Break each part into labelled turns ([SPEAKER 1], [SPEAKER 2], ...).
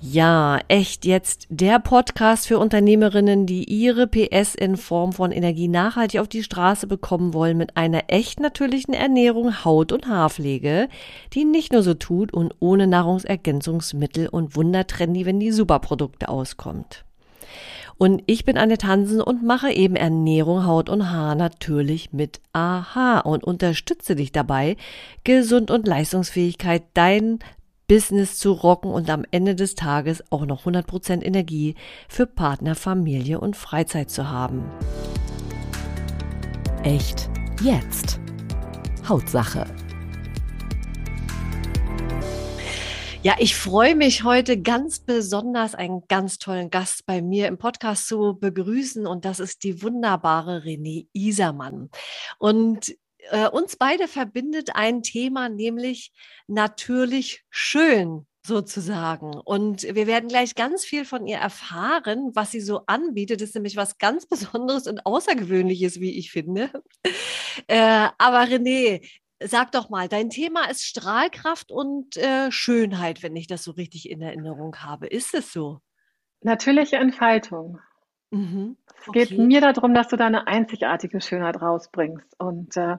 [SPEAKER 1] Ja, echt jetzt der Podcast für Unternehmerinnen, die ihre PS in Form von Energie nachhaltig auf die Straße bekommen wollen mit einer echt natürlichen Ernährung, Haut- und Haarpflege, die nicht nur so tut und ohne Nahrungsergänzungsmittel und wundertrendy, wenn die Superprodukte auskommt. Und ich bin Annette Hansen und mache eben Ernährung, Haut und Haar natürlich mit AHA und unterstütze dich dabei, Gesund und Leistungsfähigkeit dein Business zu rocken und am Ende des Tages auch noch 100% Energie für Partner, Familie und Freizeit zu haben.
[SPEAKER 2] Echt jetzt. Hautsache.
[SPEAKER 1] Ja, ich freue mich heute ganz besonders, einen ganz tollen Gast bei mir im Podcast zu begrüßen und das ist die wunderbare René Isermann. Und äh, uns beide verbindet ein Thema, nämlich natürlich schön sozusagen. Und wir werden gleich ganz viel von ihr erfahren, was sie so anbietet. Das ist nämlich was ganz Besonderes und Außergewöhnliches, wie ich finde. Äh, aber René, sag doch mal, dein Thema ist Strahlkraft und äh, Schönheit, wenn ich das so richtig in Erinnerung habe. Ist es so?
[SPEAKER 3] Natürliche Entfaltung. Mhm. Es geht mir darum, dass du deine einzigartige Schönheit rausbringst. Und äh,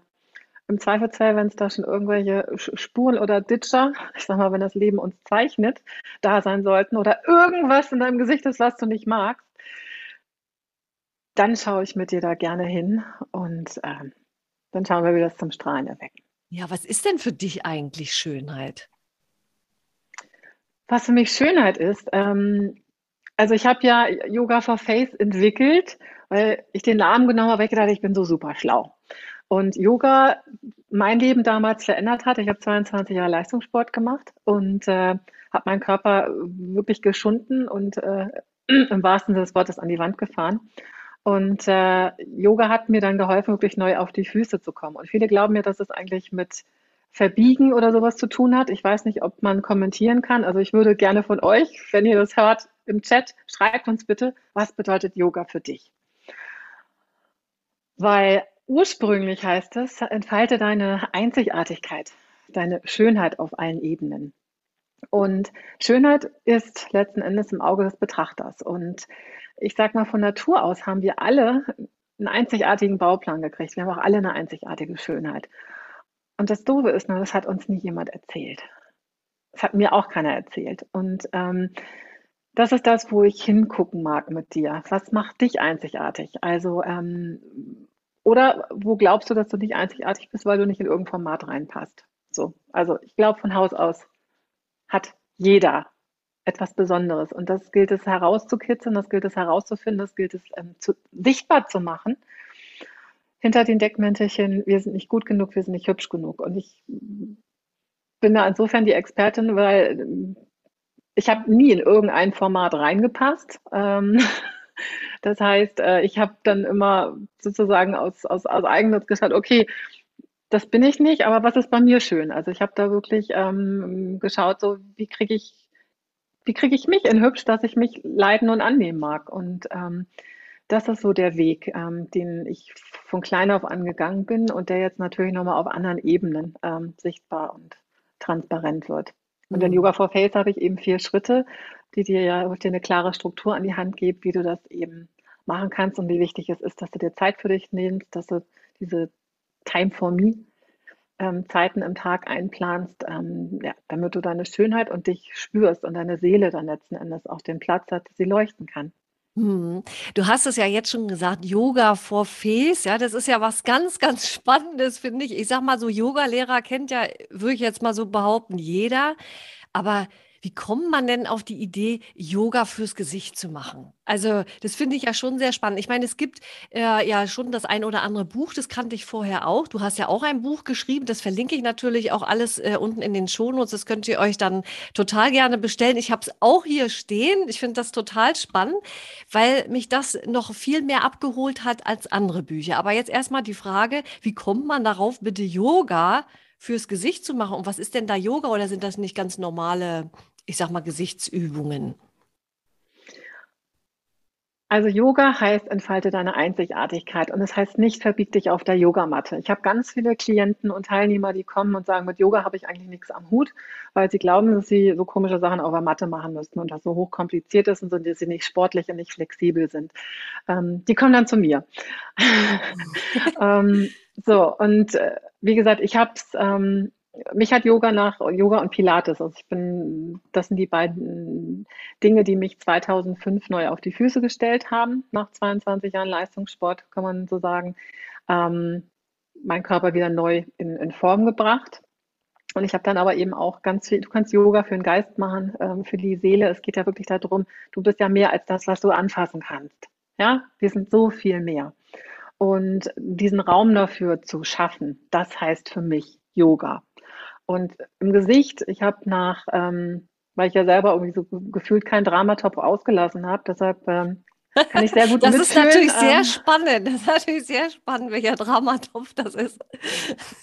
[SPEAKER 3] im Zweifelsfall, wenn es da schon irgendwelche Spuren oder Ditcher, ich sag mal, wenn das Leben uns zeichnet, da sein sollten oder irgendwas in deinem Gesicht ist, was du nicht magst, dann schaue ich mit dir da gerne hin und ähm, dann schauen wir, wie das zum Strahlen erwecken.
[SPEAKER 1] Ja, was ist denn für dich eigentlich Schönheit?
[SPEAKER 3] Was für mich Schönheit ist, ähm, also ich habe ja Yoga for Face entwickelt, weil ich den Namen genommen habe, weil ich gedacht, ich bin so super schlau. Und Yoga mein Leben damals verändert hat. Ich habe 22 Jahre Leistungssport gemacht und äh, habe meinen Körper wirklich geschunden und äh, im wahrsten Sinne des Wortes an die Wand gefahren. Und äh, Yoga hat mir dann geholfen, wirklich neu auf die Füße zu kommen. Und viele glauben mir, dass es eigentlich mit Verbiegen oder sowas zu tun hat. Ich weiß nicht, ob man kommentieren kann. Also ich würde gerne von euch, wenn ihr das hört im Chat, schreibt uns bitte, was bedeutet Yoga für dich? Weil Ursprünglich heißt es, entfalte deine Einzigartigkeit, deine Schönheit auf allen Ebenen. Und Schönheit ist letzten Endes im Auge des Betrachters. Und ich sage mal, von Natur aus haben wir alle einen einzigartigen Bauplan gekriegt. Wir haben auch alle eine einzigartige Schönheit. Und das Doofe ist nur, das hat uns nie jemand erzählt. Das hat mir auch keiner erzählt. Und ähm, das ist das, wo ich hingucken mag mit dir. Was macht dich einzigartig? Also ähm, oder wo glaubst du, dass du nicht einzigartig bist, weil du nicht in irgendein Format reinpasst? So, also ich glaube, von Haus aus hat jeder etwas Besonderes. Und das gilt es herauszukitzeln, das gilt es herauszufinden, das gilt es ähm, zu, sichtbar zu machen. Hinter den Deckmäntelchen, wir sind nicht gut genug, wir sind nicht hübsch genug. Und ich bin da insofern die Expertin, weil ähm, ich habe nie in irgendein Format reingepasst. Ähm, das heißt, äh, ich habe dann immer sozusagen aus, aus, aus Eigennutz gesagt, okay, das bin ich nicht, aber was ist bei mir schön? Also ich habe da wirklich ähm, geschaut, so wie kriege ich, wie kriege ich mich in hübsch, dass ich mich leiden und annehmen mag. Und ähm, das ist so der Weg, ähm, den ich von klein auf angegangen bin und der jetzt natürlich nochmal auf anderen Ebenen ähm, sichtbar und transparent wird. Und in mhm. Yoga for Face habe ich eben vier Schritte, die dir ja dir eine klare Struktur an die Hand geben, wie du das eben machen kannst und wie wichtig es ist, dass du dir Zeit für dich nimmst, dass du diese Time for Me ähm, Zeiten im Tag einplanst, ähm, ja, damit du deine Schönheit und dich spürst und deine Seele dann letzten Endes auch den Platz hat, dass sie leuchten kann.
[SPEAKER 1] Mhm. Du hast es ja jetzt schon gesagt, Yoga for Face, ja, das ist ja was ganz, ganz Spannendes, finde ich. Ich sag mal so, Yoga-Lehrer kennt ja, würde ich jetzt mal so behaupten, jeder. Aber Wie kommt man denn auf die Idee, Yoga fürs Gesicht zu machen? Also, das finde ich ja schon sehr spannend. Ich meine, es gibt äh, ja schon das ein oder andere Buch, das kannte ich vorher auch. Du hast ja auch ein Buch geschrieben, das verlinke ich natürlich auch alles äh, unten in den Shownotes. Das könnt ihr euch dann total gerne bestellen. Ich habe es auch hier stehen. Ich finde das total spannend, weil mich das noch viel mehr abgeholt hat als andere Bücher. Aber jetzt erstmal die Frage, wie kommt man darauf, bitte Yoga fürs Gesicht zu machen? Und was ist denn da Yoga oder sind das nicht ganz normale ich sag mal, Gesichtsübungen?
[SPEAKER 3] Also Yoga heißt, entfalte deine Einzigartigkeit und es das heißt nicht, verbieg dich auf der Yogamatte. Ich habe ganz viele Klienten und Teilnehmer, die kommen und sagen, mit Yoga habe ich eigentlich nichts am Hut, weil sie glauben, dass sie so komische Sachen auf der Matte machen müssten und das so hochkompliziert ist und so, dass sie nicht sportlich und nicht flexibel sind. Ähm, die kommen dann zu mir. ähm, so, und äh, wie gesagt, ich habe es ähm, mich hat Yoga nach Yoga und Pilates. Also ich bin, das sind die beiden Dinge, die mich 2005 neu auf die Füße gestellt haben. Nach 22 Jahren Leistungssport kann man so sagen, ähm, mein Körper wieder neu in, in Form gebracht. Und ich habe dann aber eben auch ganz viel, du kannst Yoga für den Geist machen, ähm, für die Seele. Es geht ja wirklich darum, du bist ja mehr als das, was du anfassen kannst. Ja, wir sind so viel mehr. Und diesen Raum dafür zu schaffen, das heißt für mich Yoga. Und im Gesicht, ich habe nach, ähm, weil ich ja selber irgendwie so gefühlt keinen Dramatopf ausgelassen habe, deshalb ähm, kann ich sehr gut
[SPEAKER 1] Das ist natürlich sehr ähm, spannend. Das ist natürlich sehr spannend, welcher Dramatopf das ist.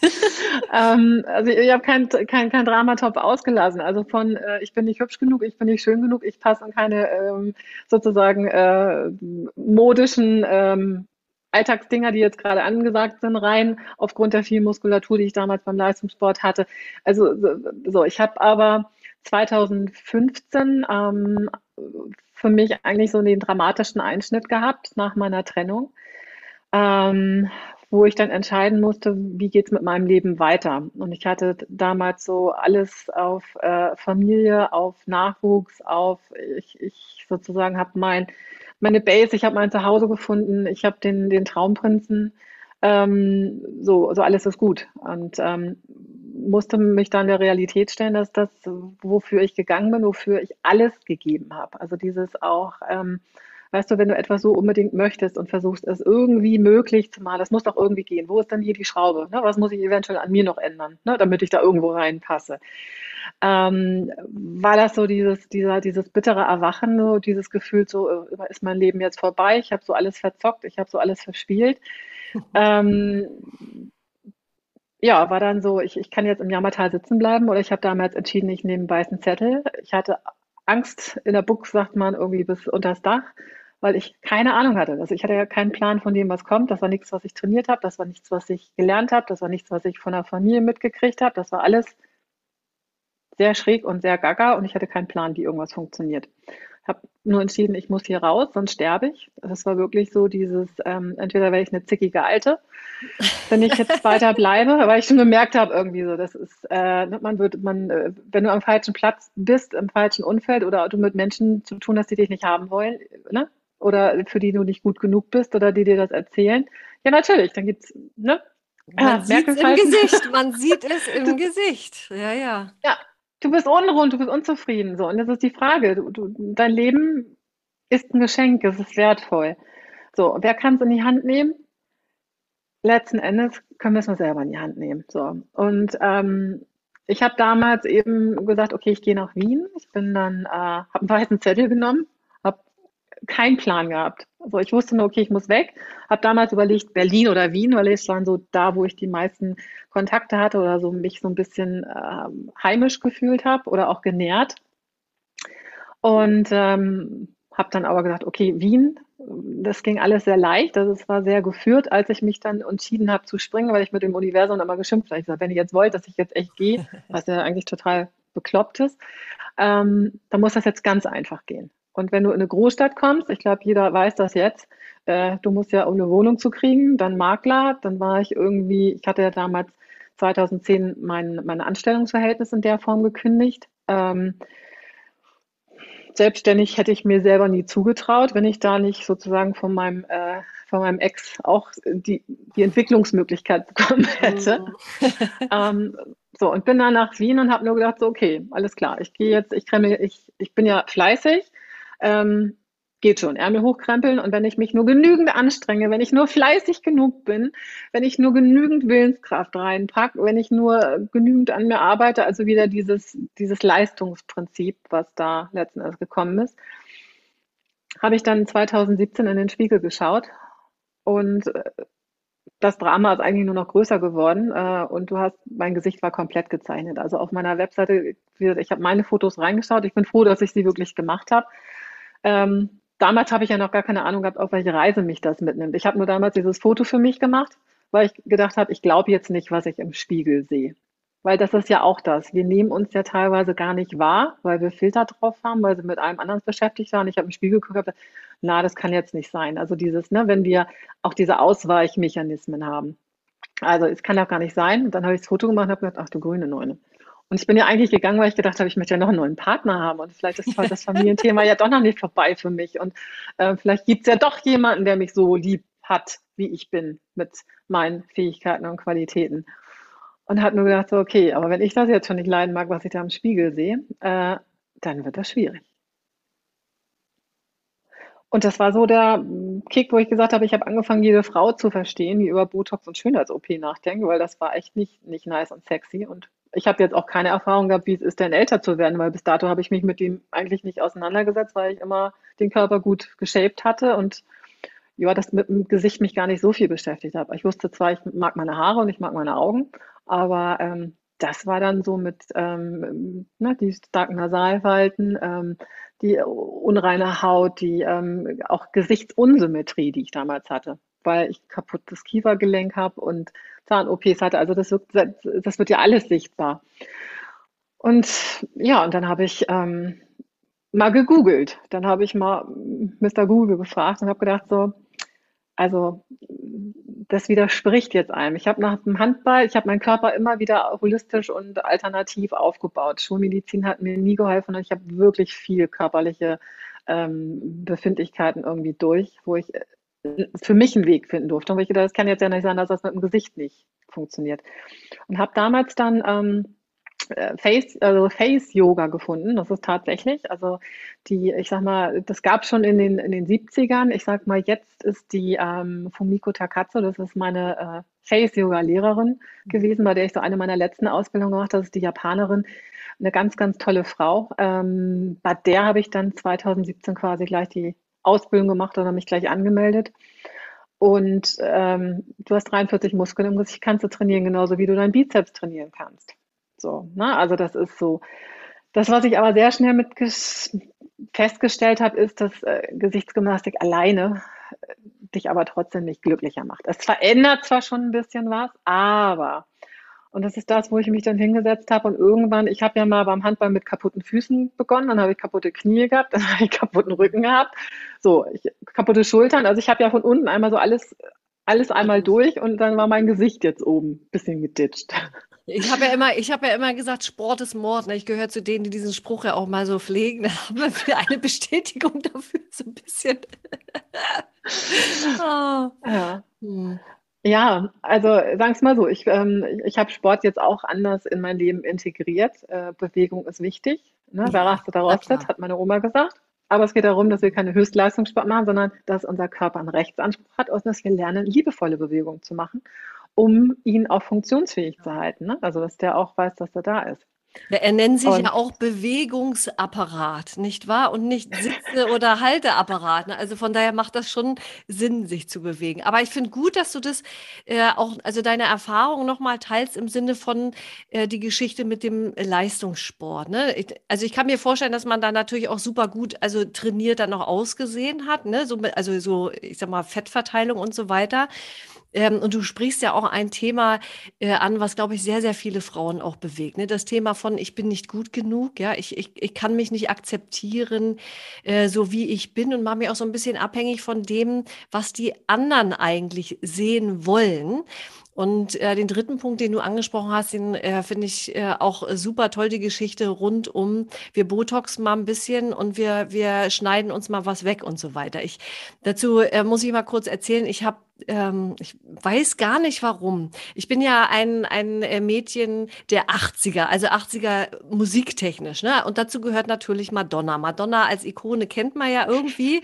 [SPEAKER 3] ähm, also ich habe keinen kein, kein Dramatopf ausgelassen. Also von äh, ich bin nicht hübsch genug, ich bin nicht schön genug, ich passe in keine ähm, sozusagen äh, modischen ähm, Alltagsdinger, die jetzt gerade angesagt sind, rein, aufgrund der vielen Muskulatur, die ich damals beim Leistungssport hatte. Also so, ich habe aber 2015 ähm, für mich eigentlich so den dramatischen Einschnitt gehabt nach meiner Trennung, ähm, wo ich dann entscheiden musste, wie geht es mit meinem Leben weiter. Und ich hatte damals so alles auf äh, Familie, auf Nachwuchs, auf ich, ich sozusagen habe mein meine Base, ich habe mein Zuhause gefunden, ich habe den, den Traumprinzen, ähm, so, so alles ist gut. Und ähm, musste mich dann der Realität stellen, dass das, wofür ich gegangen bin, wofür ich alles gegeben habe. Also dieses auch, ähm, weißt du, wenn du etwas so unbedingt möchtest und versuchst, es irgendwie möglich zu machen, das muss doch irgendwie gehen. Wo ist denn hier die Schraube? Ne? Was muss ich eventuell an mir noch ändern, ne? damit ich da irgendwo reinpasse? ähm, war das so dieses, dieser, dieses bittere Erwachen, so dieses Gefühl, so äh, ist mein Leben jetzt vorbei, ich habe so alles verzockt, ich habe so alles verspielt. ähm, ja, war dann so, ich, ich kann jetzt im Jammertal sitzen bleiben oder ich habe damals entschieden, ich nehme einen weißen Zettel. Ich hatte Angst in der Buch, sagt man, irgendwie bis unters Dach, weil ich keine Ahnung hatte. Also ich hatte ja keinen Plan von dem, was kommt. Das war nichts, was ich trainiert habe, das war nichts, was ich gelernt habe, das war nichts, was ich von der Familie mitgekriegt habe. Das war alles sehr schräg und sehr gaga und ich hatte keinen Plan, wie irgendwas funktioniert. Habe nur entschieden, ich muss hier raus, sonst sterbe ich. Das war wirklich so dieses, ähm, entweder wäre ich eine zickige Alte, wenn ich jetzt weiter bleibe, weil ich schon gemerkt habe, irgendwie so, das ist, äh, man wird, man, äh, wenn du am falschen Platz bist, im falschen Umfeld oder du mit Menschen zu tun hast, die dich nicht haben wollen, ne? Oder für die du nicht gut genug bist oder die dir das erzählen. Ja, natürlich, dann gibt's, ne?
[SPEAKER 1] Man ah, sieht es im Gesicht, man sieht es im Gesicht. Ja, ja.
[SPEAKER 3] Ja, du bist unrund, du bist unzufrieden. So, und das ist die Frage. Du, du, dein Leben ist ein Geschenk, es ist wertvoll. So, wer kann es in die Hand nehmen? Letzten Endes können wir es mal selber in die Hand nehmen. So. Und ähm, ich habe damals eben gesagt, okay, ich gehe nach Wien. Ich bin dann, äh, habe einen weißen Zettel genommen, keinen Plan gehabt. Also ich wusste nur, okay, ich muss weg. Habe damals überlegt, Berlin oder Wien, weil es waren so da, wo ich die meisten Kontakte hatte oder so mich so ein bisschen äh, heimisch gefühlt habe oder auch genährt. Und ähm, habe dann aber gesagt, okay, Wien, das ging alles sehr leicht. Also es war sehr geführt, als ich mich dann entschieden habe zu springen, weil ich mit dem Universum immer geschimpft habe. Ich gesagt, wenn ihr jetzt wollt, dass ich jetzt echt gehe, was ja eigentlich total bekloppt ist, ähm, dann muss das jetzt ganz einfach gehen. Und wenn du in eine Großstadt kommst, ich glaube, jeder weiß das jetzt, äh, du musst ja, um eine Wohnung zu kriegen, dann Makler, dann war ich irgendwie, ich hatte ja damals 2010 mein, mein Anstellungsverhältnis in der Form gekündigt. Ähm, selbstständig hätte ich mir selber nie zugetraut, wenn ich da nicht sozusagen von meinem, äh, von meinem Ex auch die, die Entwicklungsmöglichkeit bekommen hätte. Mhm. ähm, So, und bin dann nach Wien und habe nur gedacht, so, okay, alles klar, ich gehe jetzt, ich krempel, ich, ich bin ja fleißig, ähm, geht schon, Ärmel hochkrempeln und wenn ich mich nur genügend anstrenge, wenn ich nur fleißig genug bin, wenn ich nur genügend Willenskraft reinpacke, wenn ich nur genügend an mir arbeite, also wieder dieses, dieses Leistungsprinzip, was da letzten Endes gekommen ist, habe ich dann 2017 in den Spiegel geschaut und äh, das Drama ist eigentlich nur noch größer geworden äh, und du hast, mein Gesicht war komplett gezeichnet. Also auf meiner Webseite, ich habe meine Fotos reingeschaut. Ich bin froh, dass ich sie wirklich gemacht habe. Ähm, damals habe ich ja noch gar keine Ahnung gehabt, auf welche Reise mich das mitnimmt. Ich habe nur damals dieses Foto für mich gemacht, weil ich gedacht habe, ich glaube jetzt nicht, was ich im Spiegel sehe. Weil das ist ja auch das. Wir nehmen uns ja teilweise gar nicht wahr, weil wir Filter drauf haben, weil sie mit einem anderen beschäftigt waren. Ich habe im Spiegel geguckt, na, das kann jetzt nicht sein. Also dieses, ne, wenn wir auch diese Ausweichmechanismen haben. Also es kann doch gar nicht sein. Und dann habe ich das Foto gemacht und habe gedacht, ach du grüne Neune. Und ich bin ja eigentlich gegangen, weil ich gedacht habe, ich möchte ja noch einen neuen Partner haben und vielleicht ist das Familienthema ja doch noch nicht vorbei für mich. Und äh, vielleicht gibt es ja doch jemanden, der mich so lieb hat, wie ich bin, mit meinen Fähigkeiten und Qualitäten. Und habe nur gedacht, so, okay, aber wenn ich das jetzt schon nicht leiden mag, was ich da im Spiegel sehe, äh, dann wird das schwierig. Und das war so der Kick, wo ich gesagt habe, ich habe angefangen, jede Frau zu verstehen, die über Botox und Schönheits-OP nachdenkt, weil das war echt nicht, nicht nice und sexy. Und ich habe jetzt auch keine Erfahrung gehabt, wie es ist, denn älter zu werden, weil bis dato habe ich mich mit dem eigentlich nicht auseinandergesetzt, weil ich immer den Körper gut geshaped hatte und ja, das mit dem Gesicht mich gar nicht so viel beschäftigt habe. Ich wusste zwar, ich mag meine Haare und ich mag meine Augen, aber ähm, das war dann so mit ähm, ne, die starken Nasalfalten, ähm, die unreine Haut, die ähm, auch Gesichtsunsymmetrie, die ich damals hatte, weil ich kaputtes Kiefergelenk habe und Zahn-OPs hatte. Also das wird, das wird ja alles sichtbar. Und ja, und dann habe ich ähm, mal gegoogelt. Dann habe ich mal Mr. Google gefragt und habe gedacht so, also das widerspricht jetzt einem. Ich habe nach dem Handball, ich habe meinen Körper immer wieder holistisch und alternativ aufgebaut. Schulmedizin hat mir nie geholfen und ich habe wirklich viel körperliche ähm, Befindlichkeiten irgendwie durch, wo ich für mich einen Weg finden durfte. Und ich gedacht, das kann jetzt ja nicht sein, dass das mit dem Gesicht nicht funktioniert. Und habe damals dann ähm, äh, Face, also Face Yoga gefunden. Das ist tatsächlich, also die, ich sag mal, das gab schon in den, in den 70ern. Ich sag mal, jetzt ist die ähm, Fumiko Takatsu, das ist meine äh, Face Yoga Lehrerin gewesen, bei der ich so eine meiner letzten Ausbildungen gemacht habe. Das ist die Japanerin. Eine ganz, ganz tolle Frau. Ähm, bei der habe ich dann 2017 quasi gleich die Ausbildung gemacht oder mich gleich angemeldet. Und ähm, du hast 43 Muskeln im Gesicht, kannst du trainieren, genauso wie du deinen Bizeps trainieren kannst. So, ne? Also das ist so. Das, was ich aber sehr schnell mit festgestellt habe, ist, dass äh, Gesichtsgymnastik alleine äh, dich aber trotzdem nicht glücklicher macht. Es verändert zwar schon ein bisschen was, aber und das ist das, wo ich mich dann hingesetzt habe und irgendwann, ich habe ja mal beim Handball mit kaputten Füßen begonnen, dann habe ich kaputte Knie gehabt, dann habe ich kaputten Rücken gehabt, so ich, kaputte Schultern. Also ich habe ja von unten einmal so alles alles einmal durch und dann war mein Gesicht jetzt oben ein bisschen geditscht.
[SPEAKER 1] Ich habe ja immer, ich habe ja immer gesagt, Sport ist Mord. Ne? Ich gehöre zu denen, die diesen Spruch ja auch mal so pflegen. Da haben wir eine Bestätigung dafür, so ein bisschen.
[SPEAKER 3] oh. ja. Hm. Ja. also sagen es mal so, ich, ähm, ich habe Sport jetzt auch anders in mein Leben integriert. Äh, Bewegung ist wichtig. Ne? Rastet darauf sitzt, hat meine Oma gesagt. Aber es geht darum, dass wir keine Höchstleistungssport machen, sondern dass unser Körper einen Rechtsanspruch hat und dass wir lernen, liebevolle Bewegungen zu machen um ihn auch funktionsfähig zu halten. Ne? Also, dass der auch weiß, dass er da ist.
[SPEAKER 1] Er nennt sich und, ja auch Bewegungsapparat, nicht wahr? Und nicht Sitze- oder Halteapparat. Ne? Also von daher macht das schon Sinn, sich zu bewegen. Aber ich finde gut, dass du das äh, auch, also deine Erfahrung nochmal teilst im Sinne von äh, die Geschichte mit dem Leistungssport. Ne? Ich, also ich kann mir vorstellen, dass man da natürlich auch super gut, also trainiert dann noch ausgesehen hat, ne? So, also so, ich sag mal, Fettverteilung und so weiter. Ähm, und du sprichst ja auch ein Thema äh, an, was, glaube ich, sehr, sehr viele Frauen auch bewegt. Ne? Das Thema von, ich bin nicht gut genug, ja, ich, ich, ich kann mich nicht akzeptieren, äh, so wie ich bin und mache mich auch so ein bisschen abhängig von dem, was die anderen eigentlich sehen wollen. Und äh, den dritten Punkt, den du angesprochen hast, den äh, finde ich äh, auch super toll, die Geschichte rund um, wir Botox mal ein bisschen und wir, wir schneiden uns mal was weg und so weiter. Ich, dazu äh, muss ich mal kurz erzählen, ich habe ähm, ich weiß gar nicht warum. Ich bin ja ein, ein äh, Mädchen der 80er, also 80er musiktechnisch. Ne? Und dazu gehört natürlich Madonna. Madonna als Ikone kennt man ja irgendwie.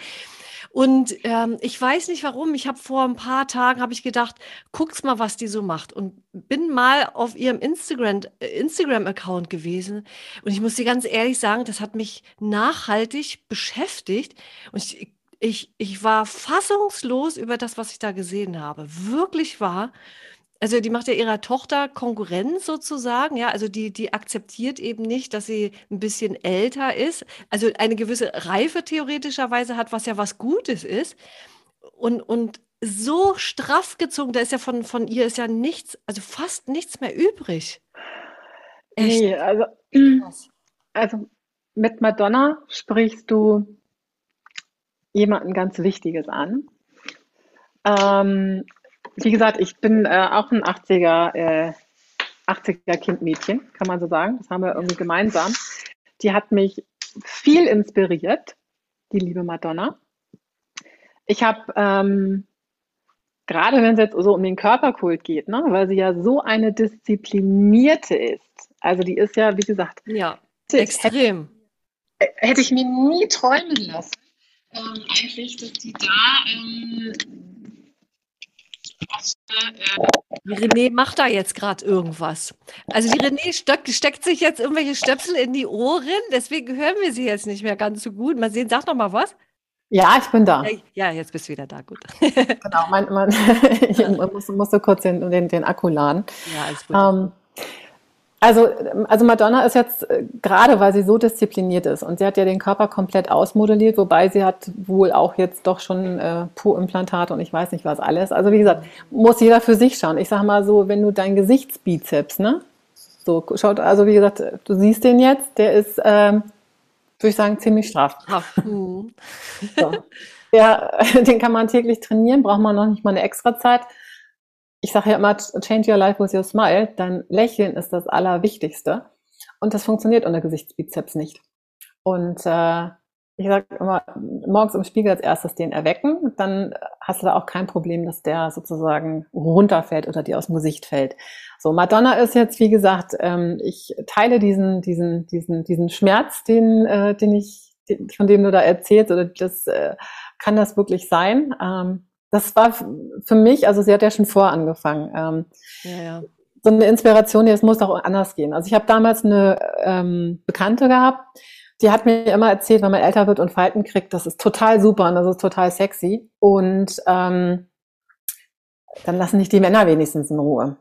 [SPEAKER 1] Und ähm, ich weiß nicht warum. Ich habe vor ein paar Tagen habe ich gedacht, guck's mal, was die so macht. Und bin mal auf ihrem Instagram äh, Instagram Account gewesen. Und ich muss dir ganz ehrlich sagen, das hat mich nachhaltig beschäftigt. Und ich, ich, ich war fassungslos über das, was ich da gesehen habe. Wirklich wahr. Also die macht ja ihrer Tochter Konkurrenz sozusagen, ja, also die, die akzeptiert eben nicht, dass sie ein bisschen älter ist, also eine gewisse Reife theoretischerweise hat, was ja was Gutes ist. Und, und so straff gezogen, da ist ja von, von ihr ist ja nichts, also fast nichts mehr übrig.
[SPEAKER 3] Echt? Nee, also, also mit Madonna sprichst du jemanden ganz Wichtiges an. Ähm, wie gesagt, ich bin äh, auch ein 80er, äh, 80er Kindmädchen, kann man so sagen. Das haben wir irgendwie gemeinsam. Die hat mich viel inspiriert, die liebe Madonna. Ich habe, ähm, gerade wenn es jetzt so um den Körperkult geht, ne, weil sie ja so eine disziplinierte ist. Also die ist ja, wie gesagt,
[SPEAKER 1] ja, extrem.
[SPEAKER 3] Hätte, hätte ich mir nie träumen lassen, ähm, eigentlich, dass die da ähm,
[SPEAKER 1] die René macht da jetzt gerade irgendwas. Also die René steckt, steckt sich jetzt irgendwelche Stöpsel in die Ohren, deswegen hören wir sie jetzt nicht mehr ganz so gut. Mal sehen, sag noch mal was.
[SPEAKER 3] Ja, ich bin da.
[SPEAKER 1] Ja, jetzt bist du wieder da, gut.
[SPEAKER 3] genau, mein, mein, ich musste, musste kurz den, den, den Akku laden. Ja, alles gut. Ähm, also, also Madonna ist jetzt äh, gerade, weil sie so diszipliniert ist und sie hat ja den Körper komplett ausmodelliert, wobei sie hat wohl auch jetzt doch schon äh, Po-Implantate und ich weiß nicht was alles. Also wie gesagt, muss jeder für sich schauen. Ich sage mal so, wenn du dein Gesichtsbizeps, ne, so schaut, also wie gesagt, du siehst den jetzt, der ist, ähm, würde ich sagen, ziemlich straff. Mhm. so. Ja, den kann man täglich trainieren, braucht man noch nicht mal eine extra Zeit ich sage ja immer, change your life with your smile. Dein Lächeln ist das Allerwichtigste. Und das funktioniert unter Gesichtsbizeps nicht. Und äh, ich sage immer, morgens im Spiegel als erstes den erwecken, dann hast du da auch kein Problem, dass der sozusagen runterfällt oder dir aus dem Gesicht fällt. So, Madonna ist jetzt, wie gesagt, ähm, ich teile diesen, diesen, diesen, diesen Schmerz, den, äh, den ich, den, von dem du da erzählst, oder das äh, kann das wirklich sein. Ähm, das war für mich, also sie hat ja schon vor angefangen. Ähm, ja, ja. So eine Inspiration, es muss auch anders gehen. Also ich habe damals eine ähm, Bekannte gehabt, die hat mir immer erzählt, wenn man älter wird und Falten kriegt, das ist total super und das ist total sexy. Und ähm, dann lassen nicht die Männer wenigstens in Ruhe.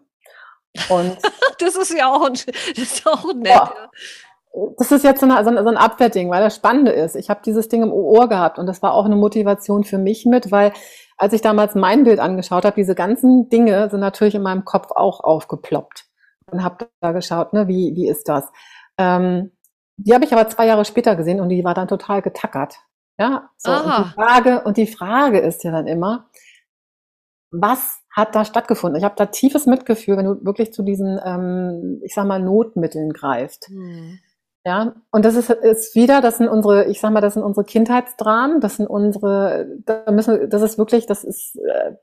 [SPEAKER 1] Und das ist ja auch, das ist auch nett. Ja
[SPEAKER 3] das ist jetzt so, eine, so ein Abwehrding, weil das Spannende ist. Ich habe dieses Ding im Ohr gehabt und das war auch eine Motivation für mich mit, weil als ich damals mein Bild angeschaut habe, diese ganzen Dinge sind natürlich in meinem Kopf auch aufgeploppt und habe da geschaut, ne, wie, wie ist das? Ähm, die habe ich aber zwei Jahre später gesehen und die war dann total getackert. Ja, so. Und die, Frage, und die Frage ist ja dann immer, was hat da stattgefunden? Ich habe da tiefes Mitgefühl, wenn du wirklich zu diesen, ähm, ich sag mal, Notmitteln greifst. Hm. Ja, und das ist, ist wieder, das sind unsere, ich sag mal, das sind unsere Kindheitsdramen, das sind unsere, da müssen, das ist wirklich, das ist, äh,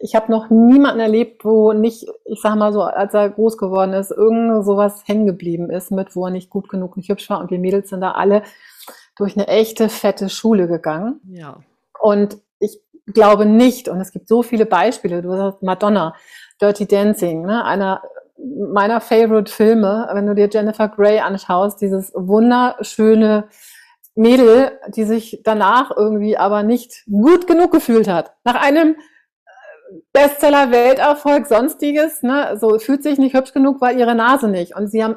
[SPEAKER 3] ich habe noch niemanden erlebt, wo nicht, ich sag mal so, als er groß geworden ist, irgend sowas hängen geblieben ist mit, wo er nicht gut genug, nicht hübsch war und wir Mädels sind da alle durch eine echte fette Schule gegangen. Ja. Und ich glaube nicht, und es gibt so viele Beispiele, du sagst Madonna, Dirty Dancing, ne, einer meiner Favorite Filme, wenn du dir Jennifer Grey anschaust, dieses wunderschöne Mädel, die sich danach irgendwie aber nicht gut genug gefühlt hat. Nach einem äh, Bestseller, Welterfolg, sonstiges, ne, so fühlt sich nicht hübsch genug, weil ihre Nase nicht. Und sie haben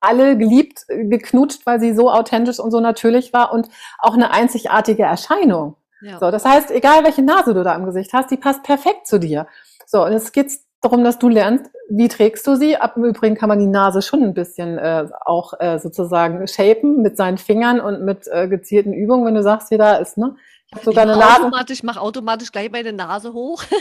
[SPEAKER 3] alle geliebt, geknutscht, weil sie so authentisch und so natürlich war und auch eine einzigartige Erscheinung. Ja. So, das heißt, egal welche Nase du da im Gesicht hast, die passt perfekt zu dir. So, und jetzt geht's darum, dass du lernst, wie trägst du sie. Ab im Übrigen kann man die Nase schon ein bisschen äh, auch äh, sozusagen shapen mit seinen Fingern und mit äh, gezielten Übungen, wenn du sagst, wie da ist. Ne?
[SPEAKER 1] Ich habe sogar ich eine Nase. Automatisch, mach automatisch gleich meine Nase hoch.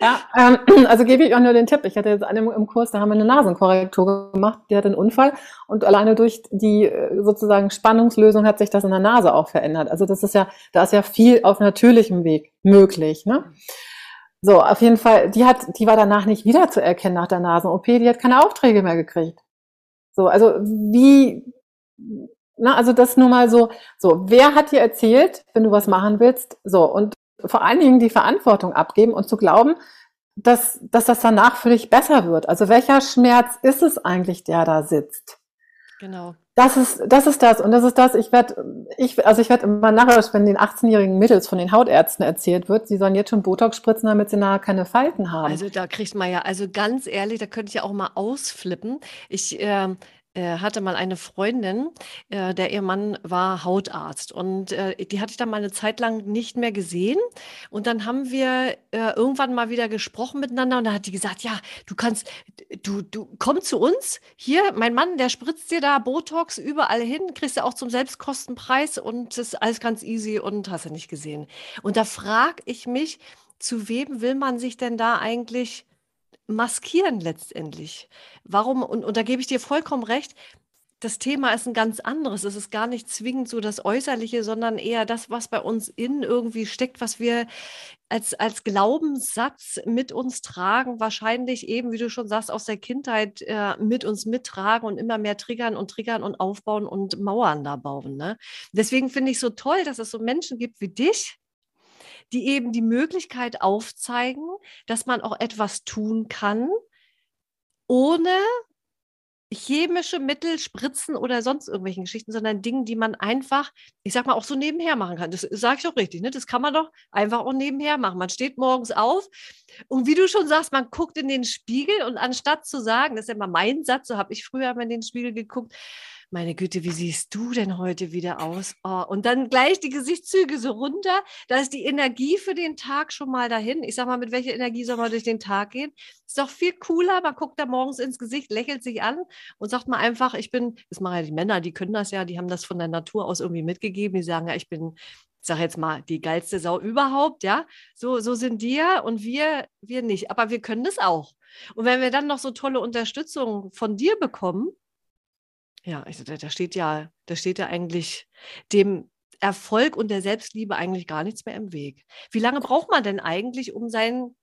[SPEAKER 3] ja, ähm, also gebe ich auch nur den Tipp. Ich hatte jetzt einen im Kurs, da haben wir eine Nasenkorrektur gemacht. Die hat einen Unfall und alleine durch die äh, sozusagen Spannungslösung hat sich das in der Nase auch verändert. Also das ist ja, da ist ja viel auf natürlichem Weg möglich. Ne? So, auf jeden Fall, die hat, die war danach nicht wiederzuerkennen nach der Nasen-OP, die hat keine Aufträge mehr gekriegt. So, also wie, na, also das nur mal so, so, wer hat dir erzählt, wenn du was machen willst? So, und vor allen Dingen die Verantwortung abgeben und zu glauben, dass, dass das danach für dich besser wird. Also welcher Schmerz ist es eigentlich, der da sitzt?
[SPEAKER 1] Genau.
[SPEAKER 3] Das ist, das ist das. Und das ist das, ich werde, ich, also ich werde immer nachher, wenn den 18-jährigen Mittels von den Hautärzten erzählt wird, sie sollen jetzt schon Botox spritzen, damit sie nachher keine Falten haben.
[SPEAKER 1] Also da kriegt man ja, also ganz ehrlich, da könnte ich ja auch mal ausflippen. Ich, äh, hatte mal eine Freundin, äh, der ihr Mann war Hautarzt. Und äh, die hatte ich dann mal eine Zeit lang nicht mehr gesehen. Und dann haben wir äh, irgendwann mal wieder gesprochen miteinander. Und da hat die gesagt, ja, du kannst, du, du komm zu uns, hier, mein Mann, der spritzt dir da Botox überall hin, kriegst du auch zum Selbstkostenpreis. Und das ist alles ganz easy und hast du nicht gesehen. Und da frage ich mich, zu wem will man sich denn da eigentlich maskieren letztendlich. Warum, und, und da gebe ich dir vollkommen recht, das Thema ist ein ganz anderes. Es ist gar nicht zwingend so das Äußerliche, sondern eher das, was bei uns innen irgendwie steckt, was wir als, als Glaubenssatz mit uns tragen, wahrscheinlich eben, wie du schon sagst, aus der Kindheit äh, mit uns mittragen und immer mehr triggern und triggern und aufbauen und Mauern da bauen. Ne? Deswegen finde ich so toll, dass es so Menschen gibt wie dich, die eben die Möglichkeit aufzeigen, dass man auch etwas tun kann, ohne chemische Mittel, Spritzen oder sonst irgendwelchen Geschichten, sondern Dinge, die man einfach, ich sag mal, auch so nebenher machen kann. Das sage ich auch richtig, ne? Das kann man doch einfach auch nebenher machen. Man steht morgens auf und wie du schon sagst, man guckt in den Spiegel und anstatt zu sagen, das ist ja immer mein Satz, so habe ich früher immer in den Spiegel geguckt, meine Güte, wie siehst du denn heute wieder aus? Oh, und dann gleich die Gesichtszüge so runter. Da ist die Energie für den Tag schon mal dahin. Ich sag mal, mit welcher Energie soll man durch den Tag gehen? Ist doch viel cooler. Man guckt da morgens ins Gesicht, lächelt sich an und sagt mal einfach, ich bin, das machen ja die Männer, die können das ja, die haben das von der Natur aus irgendwie mitgegeben. Die sagen ja, ich bin ich sage jetzt mal, die geilste Sau überhaupt, ja. So, so sind ja und wir, wir nicht. Aber wir können das auch. Und wenn wir dann noch so tolle Unterstützung von dir bekommen, ja, also da, da steht ja, da steht ja eigentlich dem Erfolg und der Selbstliebe eigentlich gar nichts mehr im Weg. Wie lange braucht man denn eigentlich, um sein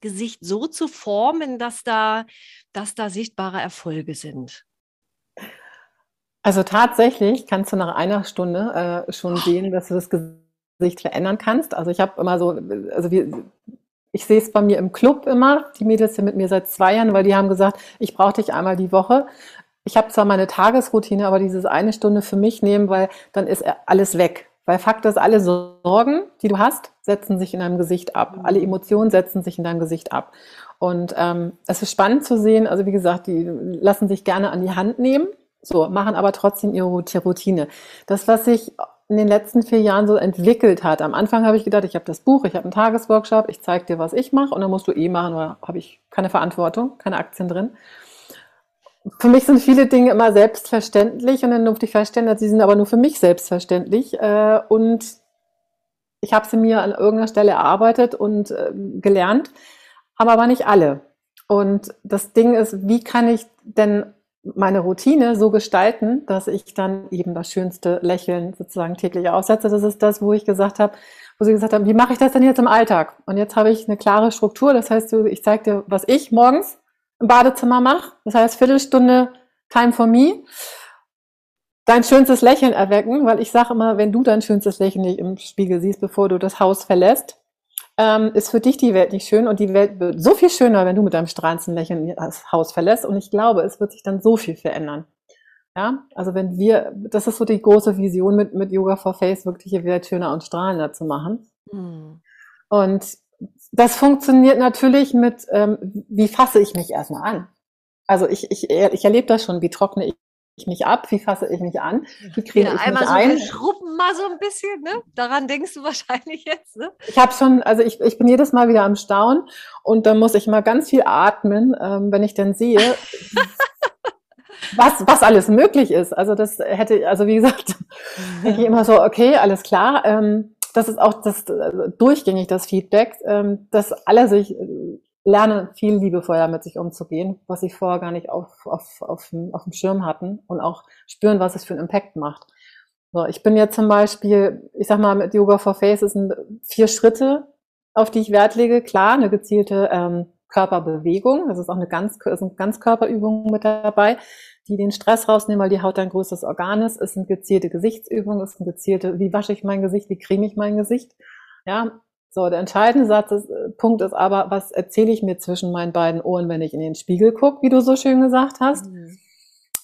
[SPEAKER 1] Gesicht so zu formen, dass da, dass da sichtbare Erfolge sind?
[SPEAKER 3] Also tatsächlich kannst du nach einer Stunde äh, schon oh. sehen, dass du das Gesicht verändern kannst. Also ich habe immer so, also wir, ich sehe es bei mir im Club immer. Die Mädels sind mit mir seit zwei Jahren, weil die haben gesagt, ich brauche dich einmal die Woche ich habe zwar meine Tagesroutine, aber dieses eine Stunde für mich nehmen, weil dann ist alles weg. Weil Fakt ist, alle Sorgen, die du hast, setzen sich in deinem Gesicht ab. Alle mhm. Emotionen setzen sich in deinem Gesicht ab. Und ähm, es ist spannend zu sehen, also wie gesagt, die lassen sich gerne an die Hand nehmen, so, machen aber trotzdem ihre Routine. Das, was sich in den letzten vier Jahren so entwickelt hat. Am Anfang habe ich gedacht, ich habe das Buch, ich habe einen Tagesworkshop, ich zeige dir, was ich mache und dann musst du eh machen, oder habe ich keine Verantwortung, keine Aktien drin für mich sind viele Dinge immer selbstverständlich und dann durfte ich feststellen, sie sind aber nur für mich selbstverständlich. Äh, und ich habe sie mir an irgendeiner Stelle erarbeitet und äh, gelernt, aber, aber nicht alle. Und das Ding ist, wie kann ich denn meine Routine so gestalten, dass ich dann eben das schönste Lächeln sozusagen täglich aussetze. Das ist das, wo ich gesagt habe, wo sie gesagt haben, wie mache ich das denn jetzt im Alltag? Und jetzt habe ich eine klare Struktur. Das heißt, ich zeige dir, was ich morgens im Badezimmer mache. Das heißt, Viertelstunde Time for me. Dein schönstes Lächeln erwecken, weil ich sage immer, wenn du dein schönstes Lächeln nicht im Spiegel siehst, bevor du das Haus verlässt, ähm, ist für dich die Welt nicht schön und die Welt wird so viel schöner, wenn du mit deinem strahlendsten Lächeln das Haus verlässt. Und ich glaube, es wird sich dann so viel verändern. Ja, also wenn wir, das ist so die große Vision mit, mit Yoga for Face, wirklich die Welt schöner und strahlender zu machen. Mhm. Und das funktioniert natürlich mit, ähm, wie fasse ich mich erstmal an? Also ich, ich, ich erlebe das schon, wie trockne ich mich ab, wie fasse ich mich an, wie kriege ja, ich mich
[SPEAKER 1] so
[SPEAKER 3] ein.
[SPEAKER 1] Schruppen mal so ein bisschen, ne? Daran denkst du wahrscheinlich jetzt, ne?
[SPEAKER 3] Ich habe schon, also ich, ich bin jedes Mal wieder am Staunen und dann muss ich mal ganz viel atmen, ähm, wenn ich dann sehe, was, was alles möglich ist. Also das hätte, also wie gesagt, denke ich immer so, okay, alles klar. Ähm, das ist auch das also durchgängig das Feedback, ähm, dass alle sich äh, lernen, viel liebevoller mit sich umzugehen, was sie vorher gar nicht auf, auf, auf, auf dem Schirm hatten und auch spüren, was es für einen Impact macht. So, ich bin jetzt zum Beispiel, ich sag mal, mit Yoga for Faces sind vier Schritte, auf die ich Wert lege. Klar, eine gezielte ähm, Körperbewegung. Das ist auch eine ganz, sind Ganzkörperübungen mit dabei, die den Stress rausnehmen, weil die Haut ein größtes Organ ist. Es sind gezielte Gesichtsübungen, es sind gezielte, wie wasche ich mein Gesicht, wie creme ich mein Gesicht. Ja, so, der entscheidende Satz ist, äh, Punkt ist aber, was erzähle ich mir zwischen meinen beiden Ohren, wenn ich in den Spiegel gucke, wie du so schön gesagt hast. Mhm.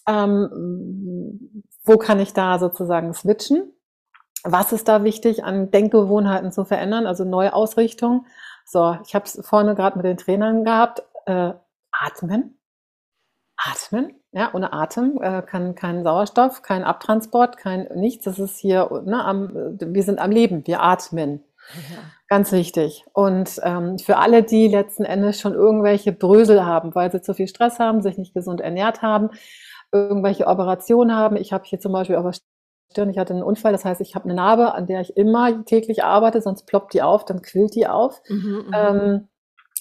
[SPEAKER 3] Ähm, wo kann ich da sozusagen switchen? Was ist da wichtig an Denkgewohnheiten zu verändern, also neue Ausrichtung? So, ich habe es vorne gerade mit den Trainern gehabt. Äh, atmen. Atmen. Ja, ohne Atem äh, kann kein Sauerstoff, kein Abtransport, kein nichts. Das ist hier, ne, am, wir sind am Leben, wir atmen. Ja. Ganz wichtig. Und ähm, für alle, die letzten Endes schon irgendwelche Brösel haben, weil sie zu viel Stress haben, sich nicht gesund ernährt haben, irgendwelche Operationen haben. Ich habe hier zum Beispiel auf der Stirn, ich hatte einen Unfall, das heißt, ich habe eine Narbe, an der ich immer täglich arbeite, sonst ploppt die auf, dann quillt die auf. Mhm, mhm. ähm,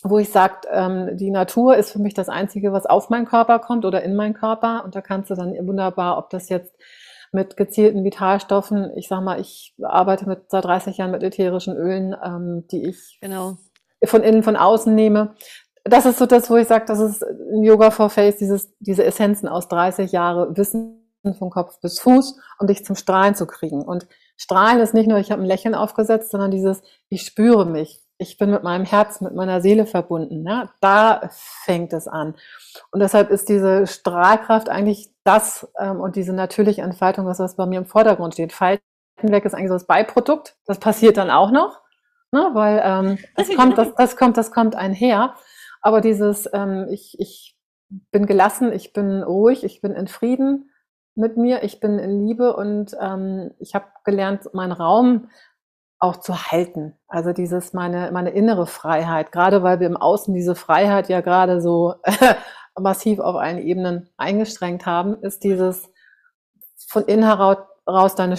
[SPEAKER 3] wo ich sage, ähm, die Natur ist für mich das Einzige, was auf meinen Körper kommt oder in meinen Körper. Und da kannst du dann wunderbar, ob das jetzt mit gezielten Vitalstoffen. Ich sag mal, ich arbeite mit seit 30 Jahren mit ätherischen Ölen, ähm, die ich genau. von innen, von außen nehme. Das ist so das, wo ich sage, das ist Yoga for Face, dieses, diese Essenzen aus 30 Jahre Wissen von Kopf bis Fuß, um dich zum Strahlen zu kriegen. Und Strahlen ist nicht nur, ich habe ein Lächeln aufgesetzt, sondern dieses, ich spüre mich. Ich bin mit meinem Herz, mit meiner Seele verbunden. Ja? Da fängt es an. Und deshalb ist diese Strahlkraft eigentlich das ähm, und diese natürliche Entfaltung, was, was bei mir im Vordergrund steht. Faltenweg ist eigentlich so das Beiprodukt. Das passiert dann auch noch, ne? weil ähm, das, kommt, das, das kommt, das kommt einher. Aber dieses, ähm, ich, ich bin gelassen, ich bin ruhig, ich bin in Frieden mit mir, ich bin in Liebe und ähm, ich habe gelernt, meinen Raum auch zu halten. Also dieses meine meine innere Freiheit, gerade weil wir im Außen diese Freiheit ja gerade so massiv auf allen Ebenen eingeschränkt haben, ist dieses von innen heraus deine,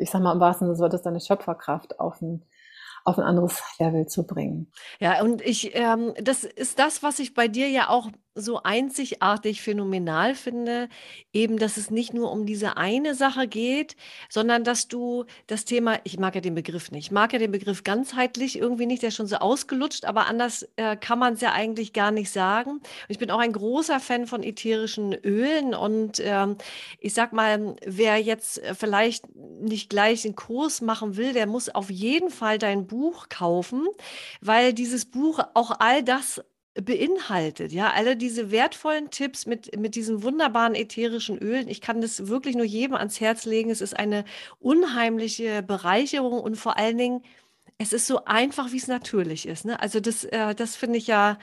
[SPEAKER 3] ich sag mal im wahrsten Sinne des deine Schöpferkraft auf ein, auf ein anderes Level zu bringen.
[SPEAKER 1] Ja, und ich, ähm, das ist das, was ich bei dir ja auch so einzigartig phänomenal finde, eben, dass es nicht nur um diese eine Sache geht, sondern dass du das Thema, ich mag ja den Begriff nicht, ich mag ja den Begriff ganzheitlich irgendwie nicht, der ist schon so ausgelutscht, aber anders äh, kann man es ja eigentlich gar nicht sagen. ich bin auch ein großer Fan von ätherischen Ölen und ähm, ich sag mal, wer jetzt äh, vielleicht nicht gleich einen Kurs machen will, der muss auf jeden Fall dein Buch kaufen, weil dieses Buch auch all das beinhaltet. Ja, alle diese wertvollen Tipps mit, mit diesen wunderbaren ätherischen Ölen. Ich kann das wirklich nur jedem ans Herz legen. Es ist eine unheimliche Bereicherung und vor allen Dingen, es ist so einfach, wie es natürlich ist. Ne? Also das, äh, das finde ich ja,